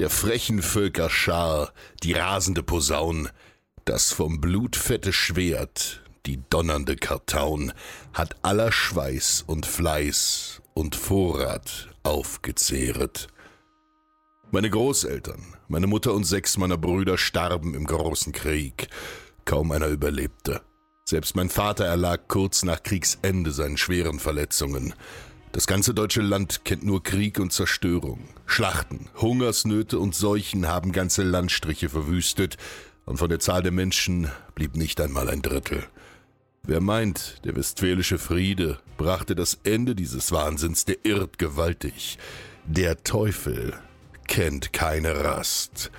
der frechen Völker Schar, die rasende Posaun, das vom Blut fette Schwert, die donnernde Kartaun, hat aller Schweiß und Fleiß und Vorrat aufgezehret. Meine Großeltern, meine Mutter und sechs meiner Brüder starben im großen Krieg. Kaum einer überlebte. Selbst mein Vater erlag kurz nach Kriegsende seinen schweren Verletzungen. Das ganze deutsche Land kennt nur Krieg und Zerstörung. Schlachten, Hungersnöte und Seuchen haben ganze Landstriche verwüstet, und von der Zahl der Menschen blieb nicht einmal ein Drittel. Wer meint, der westfälische Friede brachte das Ende dieses Wahnsinns, der irrt gewaltig. Der Teufel kennt keine Rast.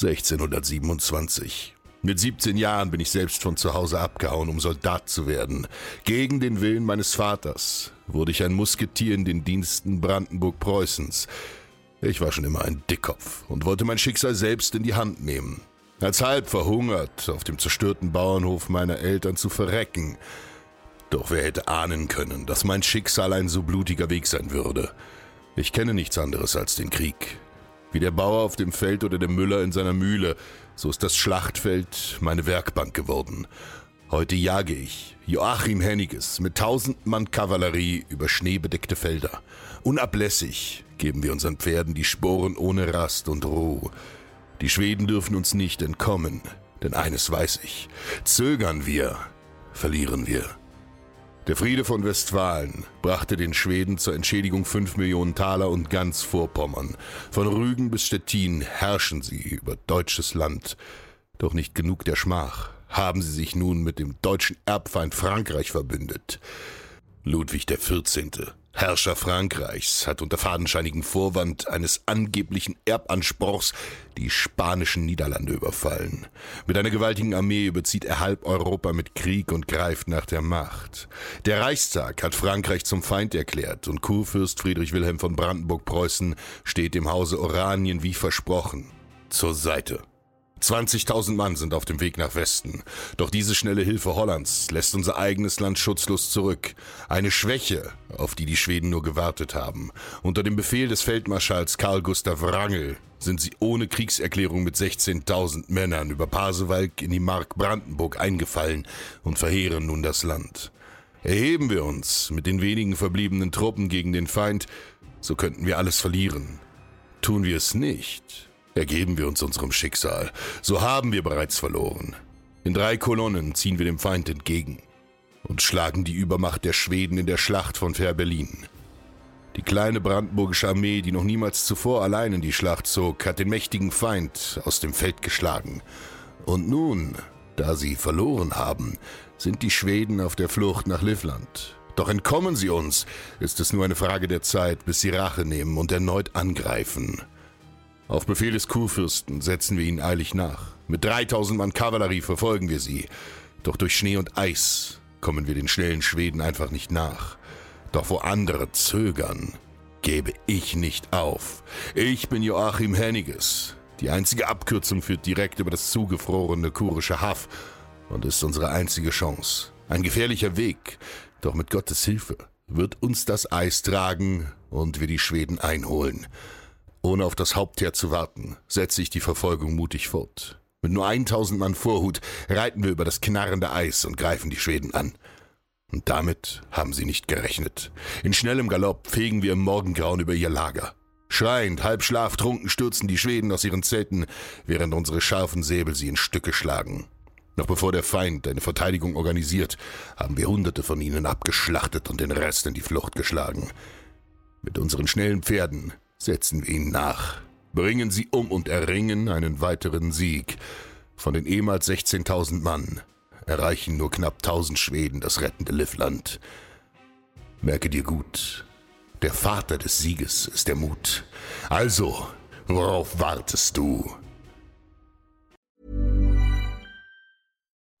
1627. Mit 17 Jahren bin ich selbst von zu Hause abgehauen, um Soldat zu werden. Gegen den Willen meines Vaters wurde ich ein Musketier in den Diensten Brandenburg-Preußens. Ich war schon immer ein Dickkopf und wollte mein Schicksal selbst in die Hand nehmen. Als halb verhungert auf dem zerstörten Bauernhof meiner Eltern zu verrecken. Doch wer hätte ahnen können, dass mein Schicksal ein so blutiger Weg sein würde. Ich kenne nichts anderes als den Krieg. Wie der Bauer auf dem Feld oder der Müller in seiner Mühle, so ist das Schlachtfeld meine Werkbank geworden. Heute jage ich, Joachim Henniges, mit tausend Mann Kavallerie über schneebedeckte Felder. Unablässig geben wir unseren Pferden die Sporen ohne Rast und Ruhe. Die Schweden dürfen uns nicht entkommen, denn eines weiß ich, zögern wir, verlieren wir. Der Friede von Westfalen brachte den Schweden zur Entschädigung fünf Millionen Taler und ganz Vorpommern. Von Rügen bis Stettin herrschen sie über deutsches Land. Doch nicht genug der Schmach haben sie sich nun mit dem deutschen Erbfeind Frankreich verbündet. Ludwig XIV., Herrscher Frankreichs, hat unter fadenscheinigem Vorwand eines angeblichen Erbanspruchs die spanischen Niederlande überfallen. Mit einer gewaltigen Armee überzieht er halb Europa mit Krieg und greift nach der Macht. Der Reichstag hat Frankreich zum Feind erklärt und Kurfürst Friedrich Wilhelm von Brandenburg-Preußen steht dem Hause Oranien wie versprochen zur Seite. 20.000 Mann sind auf dem Weg nach Westen. Doch diese schnelle Hilfe Hollands lässt unser eigenes Land schutzlos zurück. Eine Schwäche, auf die die Schweden nur gewartet haben. Unter dem Befehl des Feldmarschalls Karl Gustav Wrangel sind sie ohne Kriegserklärung mit 16.000 Männern über Pasewalk in die Mark Brandenburg eingefallen und verheeren nun das Land. Erheben wir uns mit den wenigen verbliebenen Truppen gegen den Feind, so könnten wir alles verlieren. Tun wir es nicht, Ergeben wir uns unserem Schicksal, so haben wir bereits verloren. In drei Kolonnen ziehen wir dem Feind entgegen und schlagen die Übermacht der Schweden in der Schlacht von Fehrbellin. Die kleine brandenburgische Armee, die noch niemals zuvor allein in die Schlacht zog, hat den mächtigen Feind aus dem Feld geschlagen. Und nun, da sie verloren haben, sind die Schweden auf der Flucht nach Livland. Doch entkommen sie uns, ist es nur eine Frage der Zeit, bis sie Rache nehmen und erneut angreifen. Auf Befehl des Kurfürsten setzen wir ihnen eilig nach. Mit 3000 Mann Kavallerie verfolgen wir sie. Doch durch Schnee und Eis kommen wir den schnellen Schweden einfach nicht nach. Doch wo andere zögern, gebe ich nicht auf. Ich bin Joachim Henniges. Die einzige Abkürzung führt direkt über das zugefrorene kurische Haff und ist unsere einzige Chance. Ein gefährlicher Weg, doch mit Gottes Hilfe wird uns das Eis tragen und wir die Schweden einholen. Ohne auf das Hauptheer zu warten, setze ich die Verfolgung mutig fort. Mit nur 1000 Mann Vorhut reiten wir über das knarrende Eis und greifen die Schweden an. Und damit haben sie nicht gerechnet. In schnellem Galopp fegen wir im Morgengrauen über ihr Lager. Schreiend, halb schlaftrunken stürzen die Schweden aus ihren Zelten, während unsere scharfen Säbel sie in Stücke schlagen. Noch bevor der Feind eine Verteidigung organisiert, haben wir Hunderte von ihnen abgeschlachtet und den Rest in die Flucht geschlagen. Mit unseren schnellen Pferden setzen wir ihnen nach, bringen sie um und erringen einen weiteren Sieg. Von den ehemals 16.000 Mann erreichen nur knapp 1000 Schweden das rettende Livland. Merke dir gut, der Vater des Sieges ist der Mut. Also, worauf wartest du?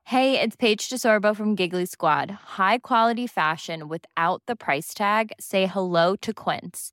Hey, it's Paige DeSorbo from Giggly Squad. High quality fashion without the price tag. Say hello to Quince.